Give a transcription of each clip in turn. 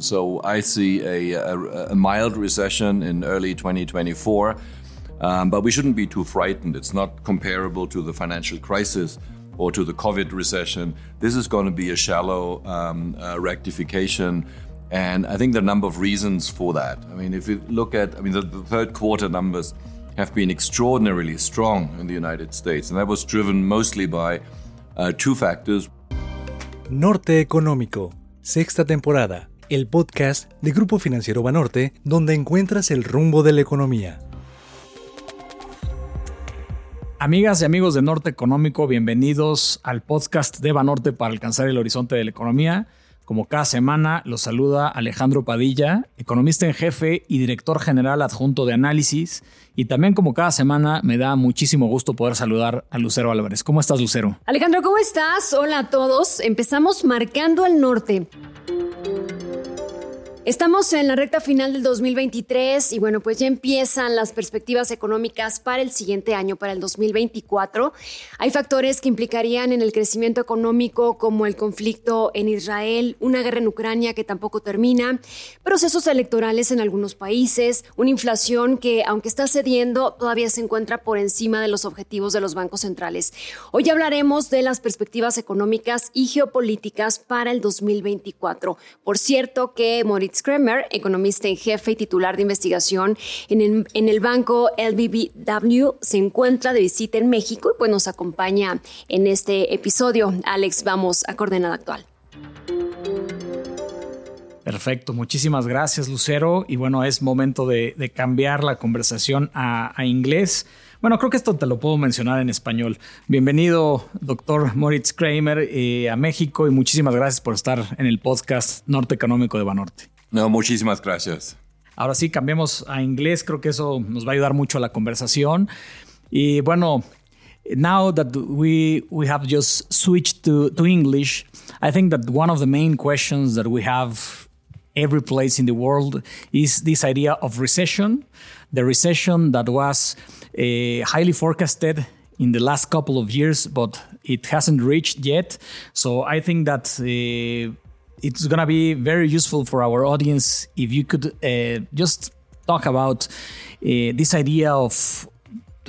So I see a, a, a mild recession in early 2024, um, but we shouldn't be too frightened. It's not comparable to the financial crisis or to the COVID recession. This is going to be a shallow um, uh, rectification. And I think there are a number of reasons for that. I mean, if you look at, I mean, the, the third quarter numbers have been extraordinarily strong in the United States, and that was driven mostly by uh, two factors. Norte Económico, sexta temporada, el podcast de Grupo Financiero Banorte, donde encuentras el rumbo de la economía. Amigas y amigos de Norte Económico, bienvenidos al podcast de Banorte para alcanzar el horizonte de la economía. Como cada semana, los saluda Alejandro Padilla, economista en jefe y director general adjunto de análisis. Y también como cada semana, me da muchísimo gusto poder saludar a Lucero Álvarez. ¿Cómo estás, Lucero? Alejandro, ¿cómo estás? Hola a todos. Empezamos marcando el norte. Estamos en la recta final del 2023 y bueno, pues ya empiezan las perspectivas económicas para el siguiente año, para el 2024. Hay factores que implicarían en el crecimiento económico como el conflicto en Israel, una guerra en Ucrania que tampoco termina, procesos electorales en algunos países, una inflación que aunque está cediendo todavía se encuentra por encima de los objetivos de los bancos centrales. Hoy hablaremos de las perspectivas económicas y geopolíticas para el 2024. Por cierto que Moritz Kremer, economista en jefe y titular de investigación en el, en el banco LBBW, se encuentra de visita en México y pues nos acompaña en este episodio. Alex, vamos a coordenada actual. Perfecto, muchísimas gracias Lucero. Y bueno, es momento de, cambiar la conversación a, a, inglés. Bueno, creo que esto te lo puedo mencionar en español. Bienvenido, doctor Moritz Kramer, eh, a México y muchísimas gracias por estar en el podcast Norte Económico de Banorte. No, muchísimas gracias. Ahora sí, cambiemos a inglés. Creo que eso nos va a ayudar mucho a la conversación. Y bueno, now that we we have just switched to, to English, I think that one of the main questions that we have every place in the world is this idea of recession. The recession that was uh, highly forecasted in the last couple of years, but it hasn't reached yet. So I think that uh, it's going to be very useful for our audience if you could uh, just talk about uh, this idea of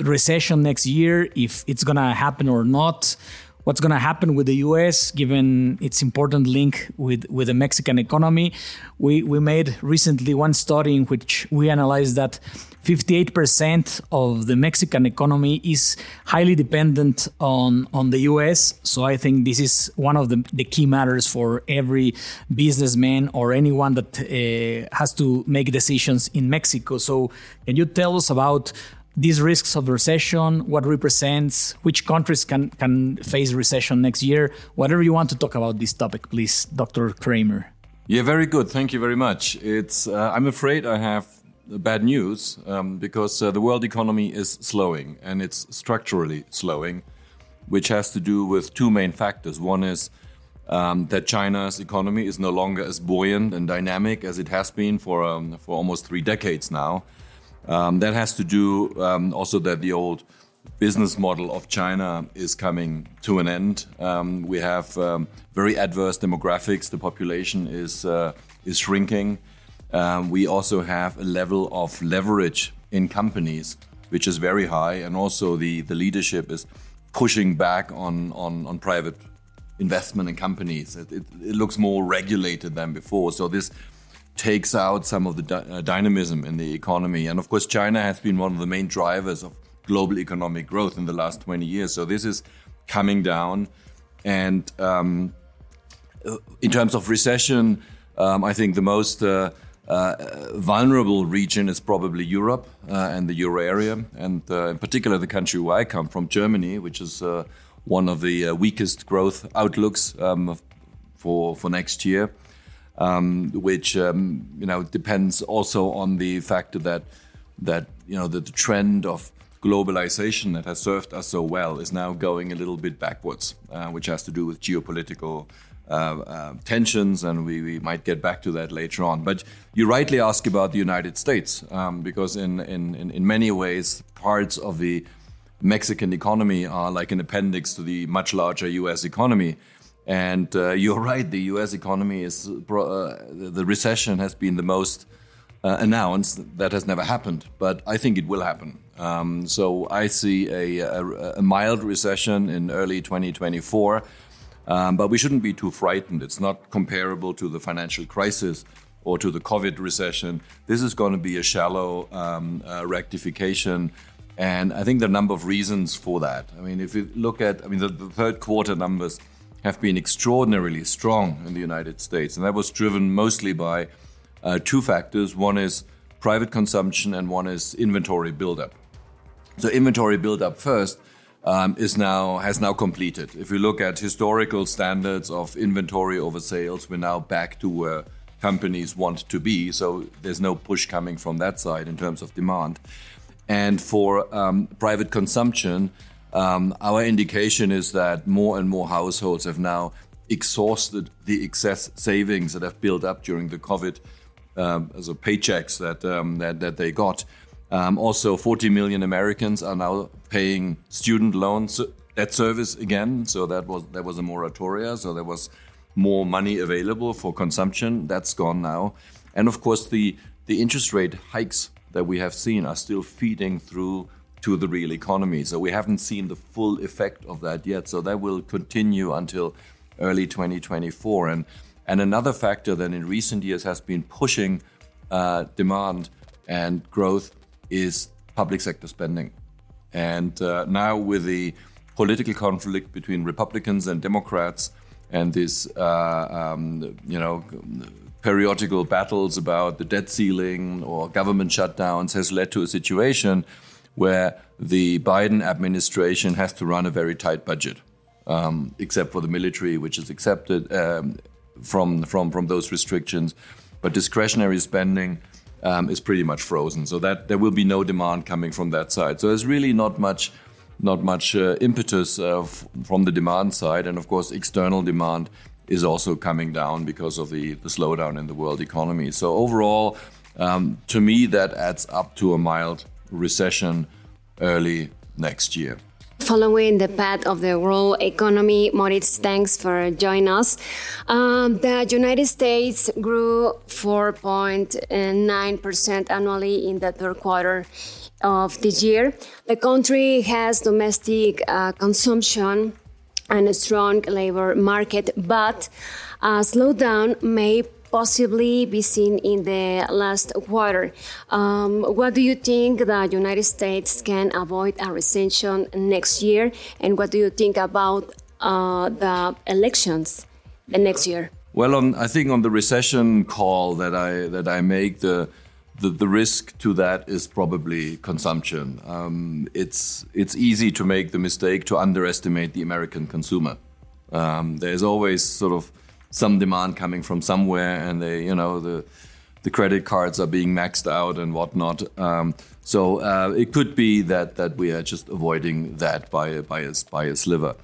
recession next year, if it's going to happen or not. What's going to happen with the U.S. given its important link with, with the Mexican economy? We we made recently one study in which we analyzed that 58% of the Mexican economy is highly dependent on, on the US. So I think this is one of the, the key matters for every businessman or anyone that uh, has to make decisions in Mexico. So can you tell us about these risks of recession, what represents, which countries can, can face recession next year? Whatever you want to talk about this topic, please, Dr. Kraemer. Yeah, very good. Thank you very much. It's uh, I'm afraid I have bad news um, because uh, the world economy is slowing and it's structurally slowing, which has to do with two main factors. One is um, that China's economy is no longer as buoyant and dynamic as it has been for um, for almost three decades now. Um, that has to do um, also that the old business model of China is coming to an end. Um, we have very adverse demographics. The population is uh, is shrinking. Um, we also have a level of leverage in companies which is very high, and also the, the leadership is pushing back on, on, on private investment in companies. It, it, it, looks more regulated than before. So this takes out some of the uh, dynamism in the economy. And of course, China has been one of the main drivers of global economic growth in the last 20 years. So this is coming down. And um, in terms of recession, um, I think the most uh, uh, vulnerable region is probably Europe uh, and the euro area, and uh, in particular the country where I come from, Germany, which is uh, one of the uh, weakest growth outlooks um, for for next year, um, which um, you know depends also on the factor that that you know that the trend of globalization that has served us so well is now going a little bit backwards, which has to do with geopolitical tensions, and we, we, might get back to that later on. But you rightly ask about the United States, um, because in, in, in, many ways, parts of the Mexican economy are like an appendix to the much larger US economy. And uh, you're right, the US economy is, uh, the recession has been the most uh, announced. That has never happened, but I think it will happen. Um, so I see a, a, a, mild recession in early 2024, um, but we shouldn't be too frightened. It's not comparable to the financial crisis or to the COVID recession. This is going to be a shallow um, uh, rectification. And I think there are a number of reasons for that. I mean, if you look at, I mean, the, the third quarter numbers have been extraordinarily strong in the United States, and that was driven mostly by uh, two factors. One is private consumption, and one is inventory buildup. So inventory buildup first um, is now has now completed. If we look at historical standards of inventory over sales, we're now back to where companies want to be. So there's no push coming from that side in terms of demand. And for um, private consumption, um, our indication is that more and more households have now exhausted the excess savings that have built up during the COVID um, as a paychecks that, um, that, that they got. Um, also, 40 million Americans are now paying student loans debt service again. So that was that was a moratoria. So there was more money available for consumption. That's gone now, and of course the the interest rate hikes that we have seen are still feeding through to the real economy. So we haven't seen the full effect of that yet. So that will continue until early 2024. And and another factor that in recent years has been pushing uh, demand and growth is public sector spending. And uh, now with the political conflict between Republicans and Democrats and this, uh, um, you know, periodical battles about the debt ceiling or government shutdowns has led to a situation where the Biden administration has to run a very tight budget, um, except for the military, which is accepted um, from, from, from those restrictions. But discretionary spending um, is pretty much frozen. So that there will be no demand coming from that side. So there's really not much, not much uh, impetus uh, from the demand side, and of course external demand is also coming down because of the, the slowdown in the world economy. So overall, um, to me, that adds up to a mild recession early next year. Following the path of the world economy, Moritz, thanks for joining us. Um, the United States grew 4.9% annually in the third quarter of this year. The country has domestic uh, consumption and a strong labor market, but a slowdown may possibly be seen in the last quarter. Um, what do you think the United States can avoid a recession next year? And what do you think about uh, the elections the next year? Well, on, I think on the recession call that I that I make, the the, the risk to that is probably consumption. Um, it's it's easy to make the mistake to underestimate the American consumer. Um, there's always sort of some demand coming from somewhere, and they, you know, the the credit cards are being maxed out and whatnot. Um, so uh, it could be that that we are just avoiding that by by a, by a sliver.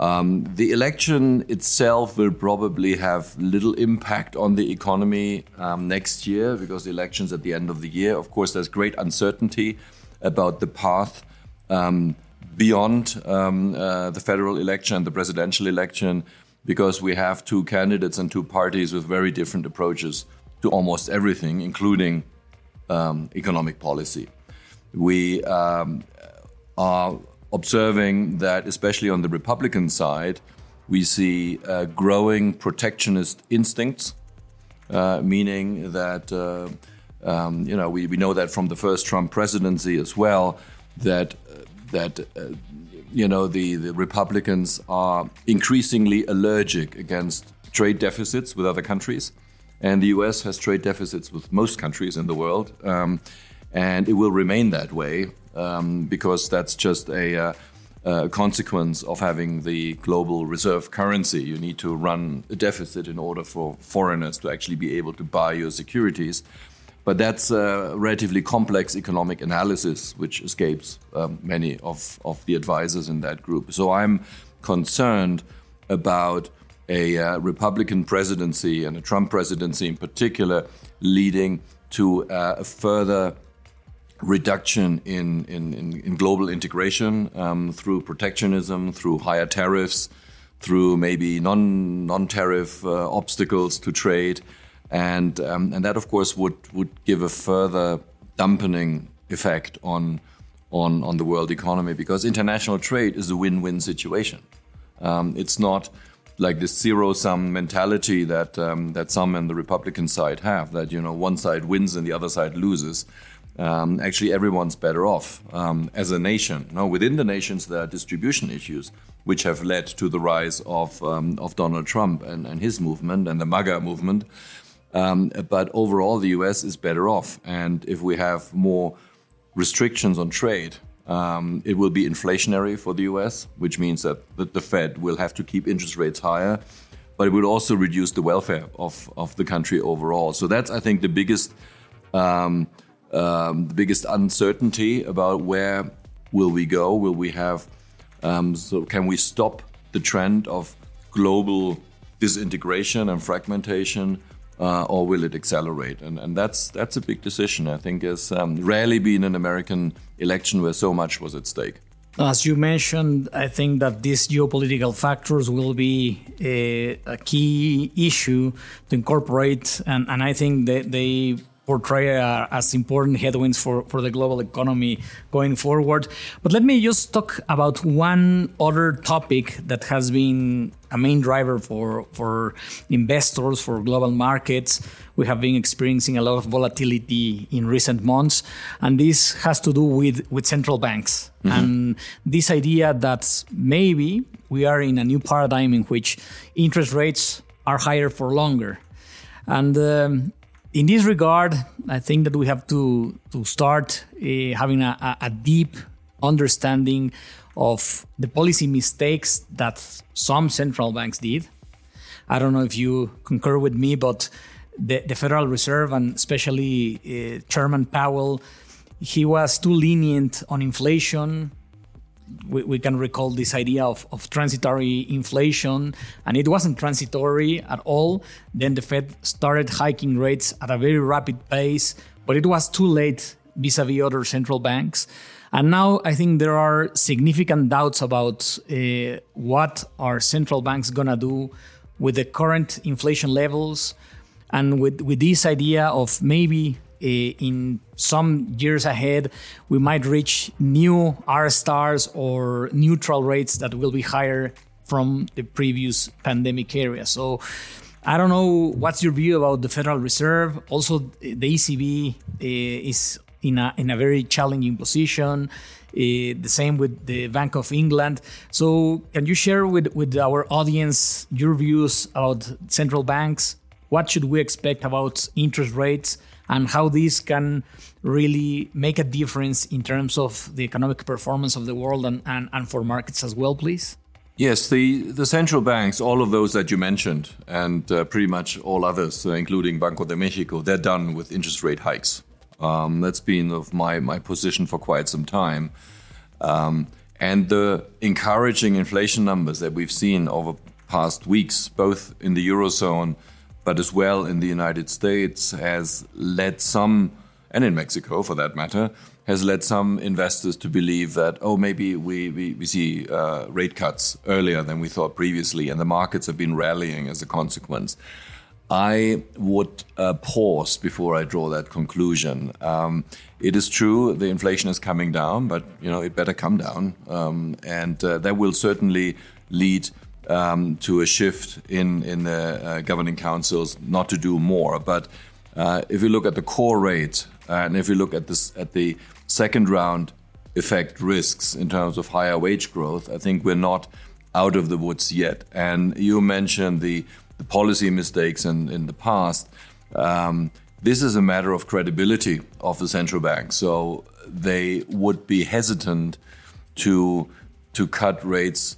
Um, the election itself will probably have little impact on the economy um, next year because the election's at the end of the year. Of course, there's great uncertainty about the path um, beyond um, uh, the federal election, and the presidential election because we have two candidates and two parties with very different approaches to almost everything, including um, economic policy. We um, are observing that, especially on the Republican side, we see uh, growing protectionist instincts, uh, meaning that, uh, um, you know, we, we know that from the first Trump presidency as well, that, that uh, you know, the, the Republicans are increasingly allergic against trade deficits with other countries. And the US has trade deficits with most countries in the world. Um, and it will remain that way um, because that's just a, uh, a, consequence of having the global reserve currency. You need to run a deficit in order for foreigners to actually be able to buy your securities. But that's a relatively complex economic analysis, which escapes um, many of, of the advisors in that group. So I'm concerned about a uh, Republican presidency and a Trump presidency in particular leading to uh, a further reduction in, in, in, in global integration um, through protectionism, through higher tariffs, through maybe non non tariff uh, obstacles to trade, and um, and that of course would would give a further dampening effect on on on the world economy because international trade is a win-win situation. Um, it's not like this zero-sum mentality that um, that some in the Republican side have that you know one side wins and the other side loses. Um, actually, everyone's better off um, as a nation. Now, within the nations, there are distribution issues which have led to the rise of um, of Donald Trump and, and his movement and the MAGA movement. Um, but overall, the U.S. is better off, and if we have more restrictions on trade, um, it will be inflationary for the US, which means that the Fed will have to keep interest rates higher, but it will also reduce the welfare of, of the country overall. So that's, I think, the biggest, um, um, the biggest uncertainty about where will we go? Will we have, um, so can we stop the trend of global disintegration and fragmentation? Uh, or will it accelerate? And, and that's that's a big decision. I think has um, rarely been an American election where so much was at stake. As you mentioned, I think that these geopolitical factors will be a, a key issue to incorporate, and, and I think they portray uh, as important headwinds for, for the global economy going forward. But let me just talk about one other topic that has been a main driver for, for investors, for global markets. We have been experiencing a lot of volatility in recent months, and this has to do with, with central banks. Mm-hmm. And this idea that maybe we are in a new paradigm in which interest rates are higher for longer. And um, in this regard, I think that we have to to start uh, having a, a, deep understanding of the policy mistakes that some central banks did. I don't know if you concur with me, but the, the Federal Reserve and especially uh, Chairman Powell, he was too lenient on inflation we, we can recall this idea of, of transitory inflation, and it wasn't transitory at all. Then the Fed started hiking rates at a very rapid pace, but it was too late vis a vis other central banks. And now I think there are significant doubts about uh, what are central banks gonna do with the current inflation levels, and with with this idea of maybe in some years ahead, we might reach new R stars or neutral rates that will be higher from the previous pandemic area. So I don't know what's your view about the Federal Reserve. Also, the ECB uh, is in a in a very challenging position. Uh, the same with the Bank of England. So, can you share with with our audience your views about central banks? What should we expect about interest rates? And how this can really make a difference in terms of the economic performance of the world and, and, and for markets as well, please? Yes, the, the central banks, all of those that you mentioned, and uh, pretty much all others, uh, including Banco de Mexico, they're done with interest rate hikes. Um, that's been of my, my position for quite some time. Um, and the encouraging inflation numbers that we've seen over past weeks, both in the Eurozone but as well in the United States, has led some, and in Mexico for that matter, has led some investors to believe that, oh, maybe we, we, we see uh, rate cuts earlier than we thought previously, and the markets have been rallying as a consequence. I would uh, pause before I draw that conclusion. Um, it is true the inflation is coming down, but you know it better come down, um, and uh, that will certainly lead um, to a shift in in the uh, governing councils not to do more. But uh, if you look at the core rate and if you look at this at the second round effect risks in terms of higher wage growth, I think we're not out of the woods yet. And you mentioned the, the policy mistakes in, in the past. Um, this is a matter of credibility of the central bank. So they would be hesitant to to cut rates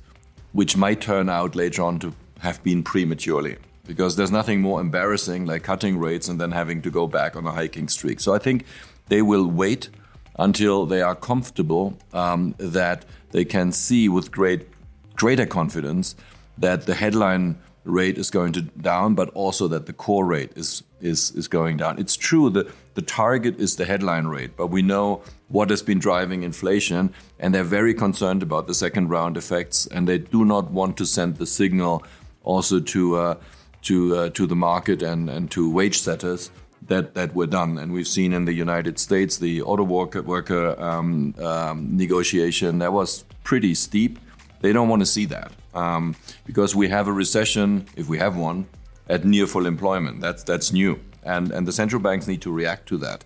which might turn out later on to have been prematurely because there's nothing more embarrassing like cutting rates and then having to go back on a hiking streak. So I think they will wait until they are comfortable um, that they can see with great greater confidence that the headline rate is going to down, but also that the core rate is is is going down. It's true that the target is the headline rate, but we know what has been driving inflation, and they're very concerned about the second round effects, and they do not want to send the signal also to uh, to uh, to the market and and to wage setters that that we're done. And we've seen in the United States the auto worker, worker um, um, negotiation that was pretty steep. They don't want to see that um, because we have a recession, if we have one, at near full employment. That's that's new, and and the central banks need to react to that.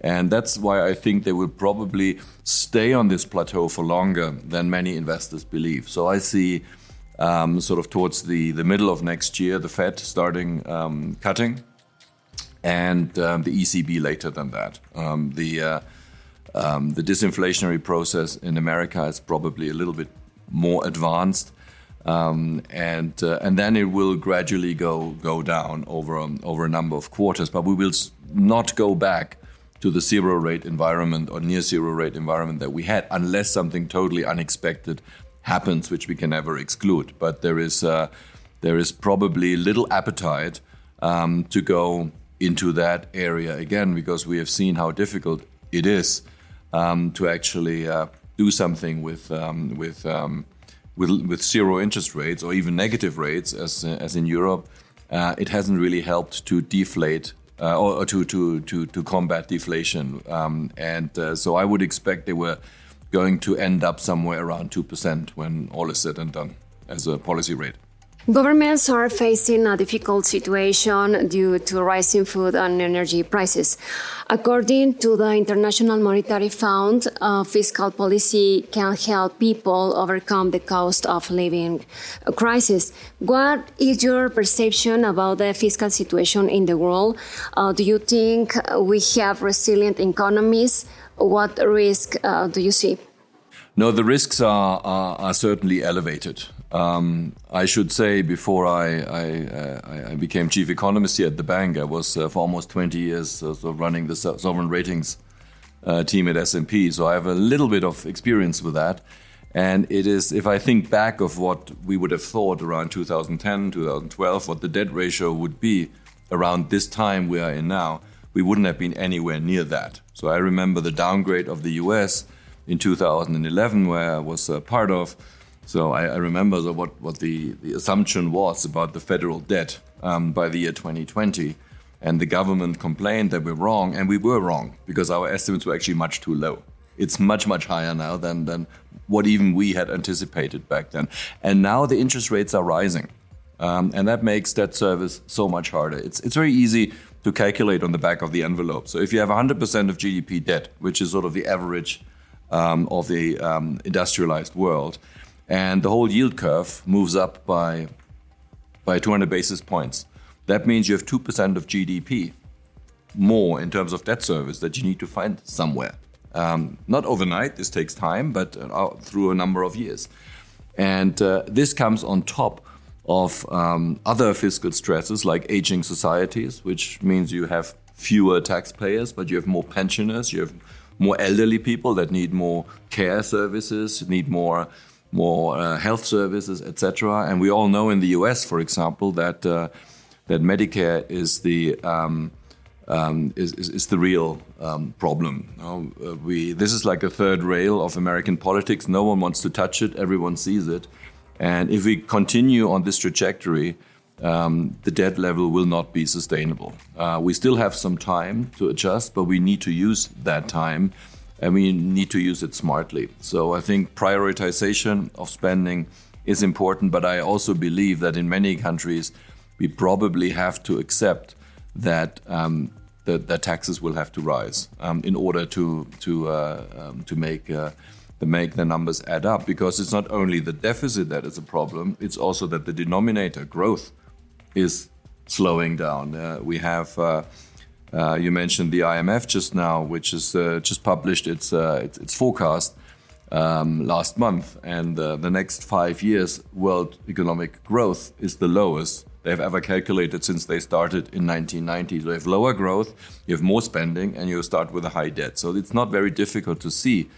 And that's why I think they will probably stay on this plateau for longer than many investors believe. So I see um, sort of towards the, the middle of next year, the Fed starting um, cutting, and um, the ECB later than that. Um, the uh, um, the disinflationary process in America is probably a little bit more advanced, um, and uh, and then it will gradually go go down over over a number of quarters. But we will not go back to the zero rate environment or near zero rate environment that we had, unless something totally unexpected happens, which we can never exclude. But there is uh, there is probably little appetite um, to go into that area again because we have seen how difficult it is um, to actually uh, do something with um, with, um, with with zero interest rates or even negative rates, as as in Europe. Uh, it hasn't really helped to deflate uh, or, or, to, to, to, to combat deflation. Um, and uh, so I would expect they were going to end up somewhere around 2% when all is said and done as a policy rate. Governments are facing a difficult situation due to rising food and energy prices. According to the International Monetary Fund, uh, fiscal policy can help people overcome the cost of living crisis. What is your perception about the fiscal situation in the world? Uh, do you think we have resilient economies? What risk uh, do you see? No, the risks are, are, are certainly elevated. Um, I should say before I, I, uh, I, became chief economist here at the bank, I was uh, for almost 20 years uh, running the sovereign ratings uh, team at S&P. So I have a little bit of experience with that. And it is, if I think back of what we would have thought around 2010, 2012, what the debt ratio would be around this time we are in now, we wouldn't have been anywhere near that. So I remember the downgrade of the US in 2011, where I was part of so I, I remember the, what, what the, the assumption was about the federal debt um, by the year 2020. And the government complained that we're wrong, and we were wrong because our estimates were actually much too low. It's much, much higher now than, than what even we had anticipated back then. And now the interest rates are rising. Um, and that makes debt service so much harder. It's, it's very easy to calculate on the back of the envelope. So if you have 100% of GDP debt, which is sort of the average um, of the um, industrialized world, and the whole yield curve moves up by by 200 basis points. That means you have 2% of GDP more in terms of debt service that you need to find somewhere. Um, not overnight, this takes time, but uh, through a number of years. And uh, this comes on top of um, other fiscal stresses like aging societies, which means you have fewer taxpayers, but you have more pensioners, you have more elderly people that need more care services, need more more uh, health services, etc. And we all know in the U.S., for example, that uh, that Medicare is the um, um, is, is, is, the real um, problem. Uh, we this is like a third rail of American politics. No one wants to touch it. Everyone sees it, and if we continue on this trajectory. Um, the debt level will not be sustainable. Uh, we still have some time to adjust, but we need to use that time and we need to use it smartly. So I think prioritization of spending is important, but I also believe that in many countries we probably have to accept that um, the, taxes will have to rise um, in order to to uh, um, to make uh, make the numbers add up. Because it's not only the deficit that is a problem; it's also that the denominator growth is slowing down. Uh, we have uh, you mentioned the IMF just now, which has uh, just published its, uh, its, its forecast um, last month, and uh, the next five years, world economic growth is the lowest they've ever calculated since they started in 1990. So you have lower growth, you have more spending, and you start with a high debt. So it's not very difficult to see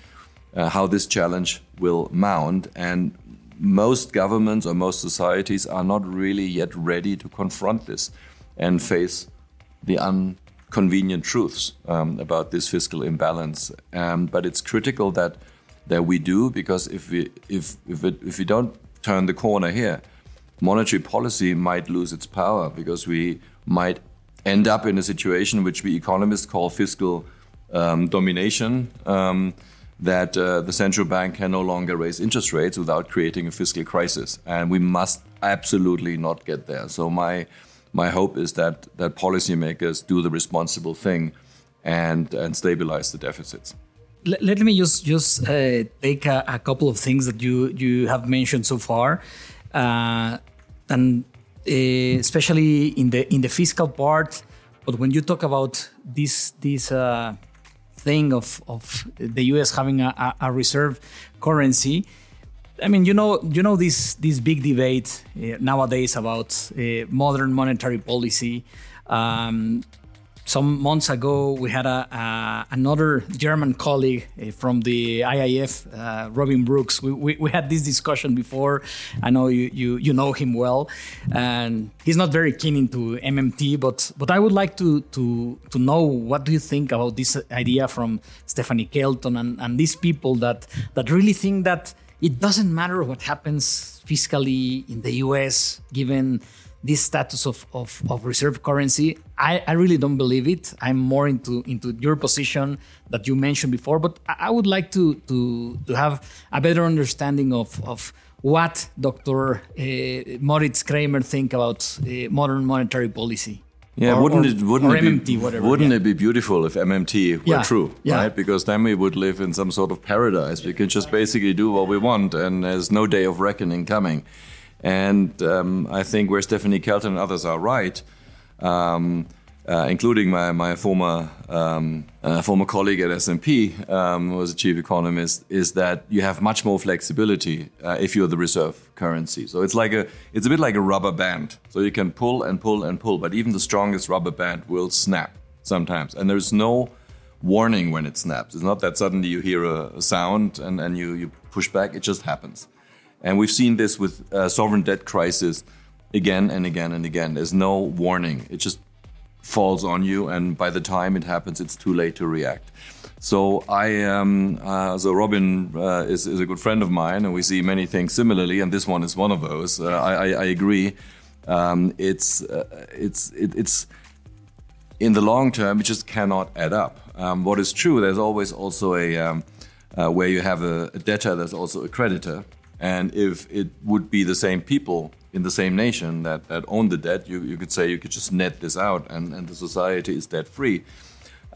uh, how this challenge will mount, and most governments or most societies are not really yet ready to confront this and face the inconvenient truths um, about this fiscal imbalance. Um, but it's critical that that we do because if we if if, it, if we don't turn the corner here, monetary policy might lose its power because we might end up in a situation which we economists call fiscal um, domination. Um, that uh, the central bank can no longer raise interest rates without creating a fiscal crisis, and we must absolutely not get there. So my my hope is that that policymakers do the responsible thing and and stabilize the deficits. Let, let me just just uh, take a, a, couple of things that you you have mentioned so far, uh, and uh, especially in the in the fiscal part. But when you talk about this this uh, thing of, of the US having a, a reserve currency. I mean, you know, you know this this big debate uh, nowadays about uh, modern monetary policy. Um, some months ago, we had a, a another German colleague uh, from the IIF, uh, Robin Brooks. We, we, we, had this discussion before. I know you, you you know him well, and he's not very keen into MMT. But but I would like to to to know what do you think about this idea from Stephanie Kelton and, and these people that that really think that it doesn't matter what happens fiscally in the U.S. given this status of, of, of reserve currency. I, I, really don't believe it. I'm more into into your position that you mentioned before, but I, would like to to to have a better understanding of of what Dr. Uh, Moritz Kraemer think about uh, modern monetary policy. Yeah, or, wouldn't or, it wouldn't it MMT, be whatever, wouldn't yeah. it be beautiful if MMT were yeah, true, yeah. right? Because then we would live in some sort of paradise. We can just basically do what we want, and there's no day of reckoning coming. And um, I think where Stephanie Kelton and others are right, um, uh, including my, my former um, uh, former colleague at S&P, um, who was a chief economist, is that you have much more flexibility uh, if you're the reserve currency. So it's like a it's a bit like a rubber band. So you can pull and pull and pull, but even the strongest rubber band will snap sometimes, and there's no warning when it snaps. It's not that suddenly you hear a, a sound and, and you, you push back. It just happens. And we've seen this with uh, sovereign debt crisis again and again and again. There's no warning. It just falls on you, and by the time it happens, it's too late to react. So I, um, uh, so Robin uh, is, is a good friend of mine, and we see many things similarly, and this one is one of those. Uh, I, I, agree. Um, it's uh, it's it, it's in the long term, it just cannot add up. Um, what is true, there's always also a um, uh, where you have a, a debtor, there's also a creditor, and if it would be the same people in the same nation that, that own the debt, you, you could say you could just net this out and, and the society is debt free.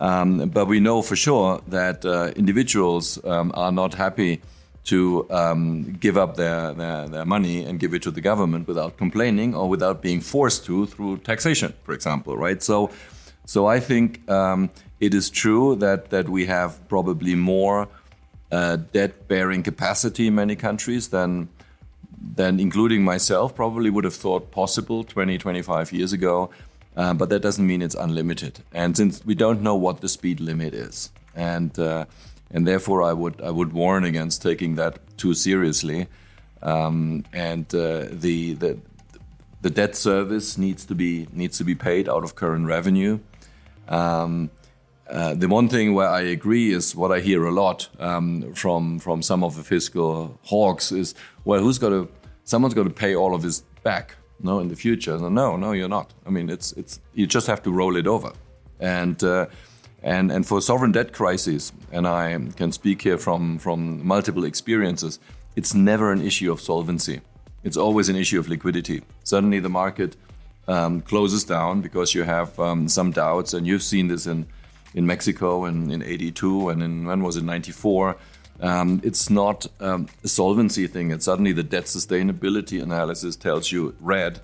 Um, but we know for sure that uh, individuals um, are not happy to um, give up their, their, their, money and give it to the government without complaining or without being forced to through taxation, for example, right? So, so I think um, it is true that, that we have probably more uh, debt bearing capacity in many countries than than including myself probably would have thought possible 20 25 years ago. Uh, but that doesn't mean it's unlimited. And since we don't know what the speed limit is and uh, and therefore I would I would warn against taking that too seriously. Um, and uh, the the the debt service needs to be needs to be paid out of current revenue. Um, uh, the one thing where I agree is what I hear a lot um, from from some of the fiscal hawks is, well, who's got to? Someone's got to pay all of this back, no, in the future. No, no, you're not. I mean, it's it's you just have to roll it over, and uh, and and for sovereign debt crises, and I can speak here from from multiple experiences. It's never an issue of solvency. It's always an issue of liquidity. Suddenly, the market um, closes down because you have um, some doubts, and you've seen this in in Mexico in, in 82 and in when was it 94 um, it's not um, a solvency thing. It's suddenly the debt sustainability analysis tells you red.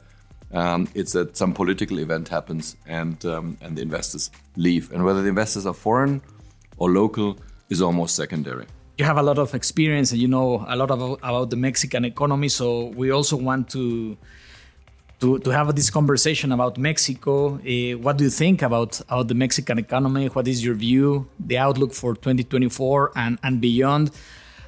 Um, it's that some political event happens and um, and the investors leave. And whether the investors are foreign or local is almost secondary. You have a lot of experience and you know a lot about, about the Mexican economy so we also want to to, to have this conversation about Mexico. Uh, what do you think about, about the Mexican economy? What is your view, the outlook for 2024 and, and beyond?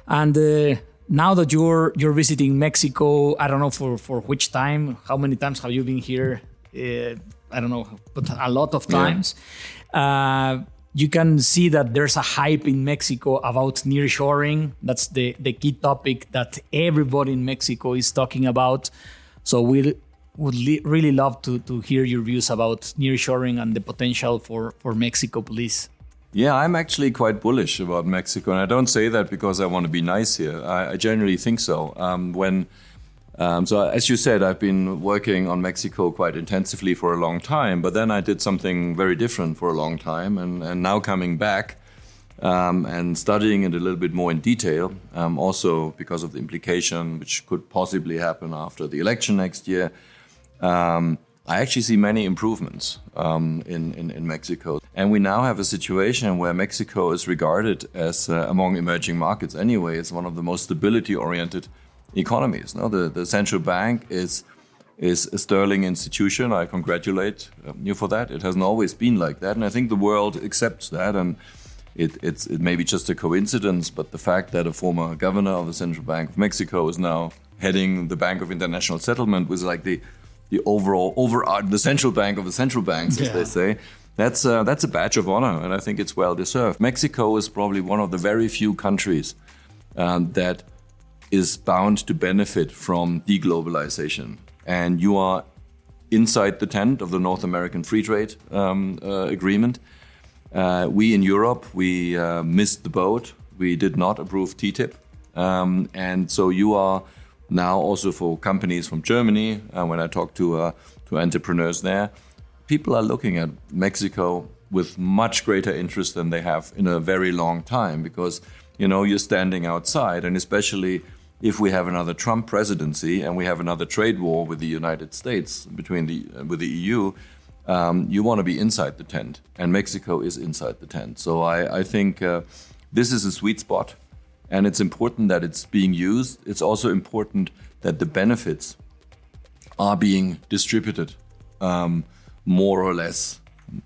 And uh, now that you're you're visiting Mexico, I don't know for, for which time, how many times have you been here? Uh, I don't know, but a lot of times. Uh, you can see that there's a hype in Mexico about nearshoring. That's the, the key topic that everybody in Mexico is talking about. So we would really love to, to hear your views about nearshoring and the potential for, for Mexico, please. Yeah, I'm actually quite bullish about Mexico, and I don't say that because I want to be nice here. I, I generally think so. Um, when um, so, as you said, I've been working on Mexico quite intensively for a long time, but then I did something very different for a long time, and, and now coming back um, and studying it a little bit more in detail, um, also because of the implication which could possibly happen after the election next year. Um, I actually see many improvements um, in, in, in, Mexico. And we now have a situation where Mexico is regarded as, uh, among emerging markets anyway, as one of the most stability oriented economies. No, the, the central bank is is a sterling institution. I congratulate um, you for that. It hasn't always been like that, and I think the world accepts that. And it, it's it may be just a coincidence, but the fact that a former governor of the Central Bank of Mexico is now heading the Bank of International Settlement was like the the overall over the central bank of the central banks, as yeah. they say. That's uh, that's a badge of honor, and I think it's well deserved. Mexico is probably one of the very few countries um, that is bound to benefit from deglobalization. And you are inside the tent of the North American Free Trade um, uh, Agreement. Uh, we in Europe, we uh, missed the boat. We did not approve TTIP. Um, and so you are now also for companies from Germany, uh, when I talk to, uh, to entrepreneurs there, people are looking at Mexico with much greater interest than they have in a very long time because you know you're standing outside and especially if we have another Trump presidency and we have another trade war with the United States between the uh, with the EU, um, you want to be inside the tent, and Mexico is inside the tent. So I, I think uh, this is a sweet spot, and it's important that it's being used. It's also important that the benefits are being distributed um, more or less,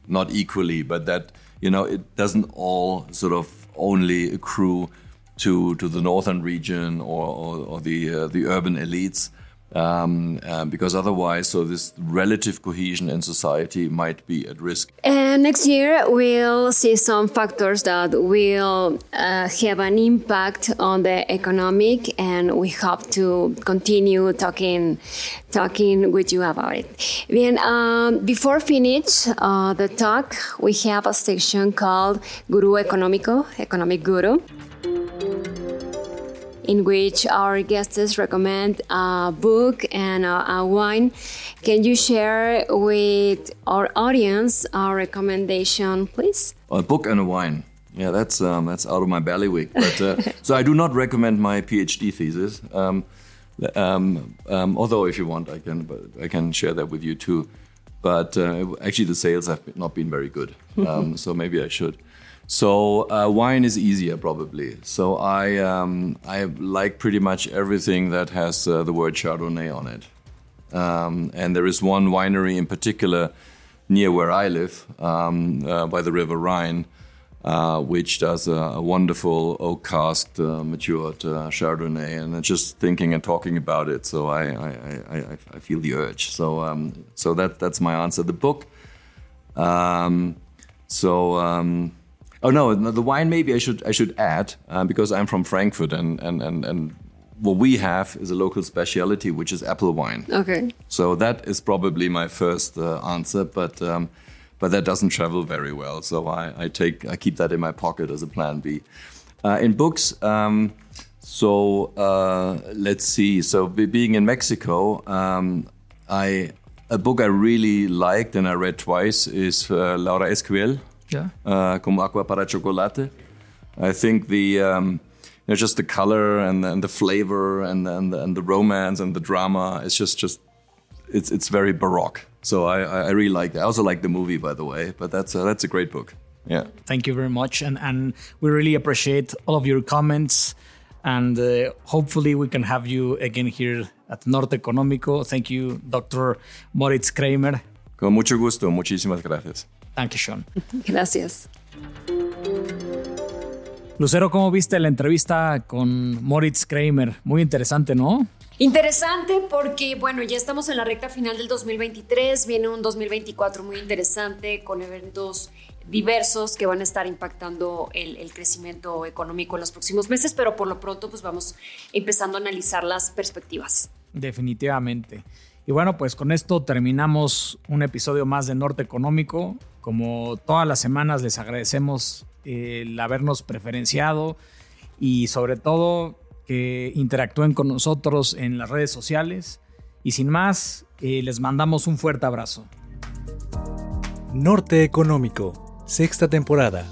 not equally, but that you know it doesn't all sort of only accrue to to the northern region or or, or the uh, the urban elites. Um, uh, because otherwise, so this relative cohesion in society might be at risk. And next year, we'll see some factors that will uh, have an impact on the economic, and we hope to continue talking, talking with you about it. Then, um, before finish uh, the talk, we have a section called Guru Económico, Economic Guru in which our guests recommend a book and a, a, wine. Can you share with our audience our recommendation, please? A book and a wine. Yeah, that's um, that's out of my bailiwick. But uh, so I do not recommend my PhD thesis. Um, um, um, although, if you want, I can I can share that with you too. But uh, actually, the sales have not been very good. Um, so maybe I should. So uh, wine is easier probably. So I um, I like pretty much everything that has uh, the word Chardonnay on it. Um, and there is one winery in particular near where I live, um, uh, by the River Rhine, uh, which does a, a wonderful oak cask uh, matured uh, Chardonnay. And just thinking and talking about it, so I I, I, I feel the urge. So um, so that that's my answer. The book. Um, so um, Oh no, the wine maybe I should I should add uh, because I'm from Frankfurt and and and and what we have is a local specialty which is apple wine. Okay. So that is probably my first uh, answer, but um, but that doesn't travel very well. So I, I, take I keep that in my pocket as a plan B. Uh, in books. Um, so uh, let's see. So being in Mexico, um, I a book I really liked and I read twice is uh, Laura Esquivel, yeah. Uh, como agua para chocolate. I think the um, you know, just the color and the, and the flavor and and the, and the romance and the drama. It's just just it's it's very baroque. So I I really like that. I also like the movie, by the way. But that's a, that's a great book. Yeah. Thank you very much, and and we really appreciate all of your comments, and uh, hopefully we can have you again here at Norte Económico. Thank you, Dr. Moritz Kraemer. Con mucho gusto. Muchísimas gracias. Dankeschön. Gracias. Lucero, ¿cómo viste la entrevista con Moritz Kramer? Muy interesante, ¿no? Interesante porque, bueno, ya estamos en la recta final del 2023, viene un 2024 muy interesante con eventos diversos que van a estar impactando el, el, crecimiento económico en los próximos meses, pero por lo pronto pues vamos empezando a analizar las perspectivas. Definitivamente. Y bueno, pues con esto terminamos un episodio más de Norte Económico. Como todas las semanas les agradecemos el habernos preferenciado y sobre todo que interactúen con nosotros en las redes sociales. Y sin más, eh, les mandamos un fuerte abrazo. Norte Económico, sexta temporada.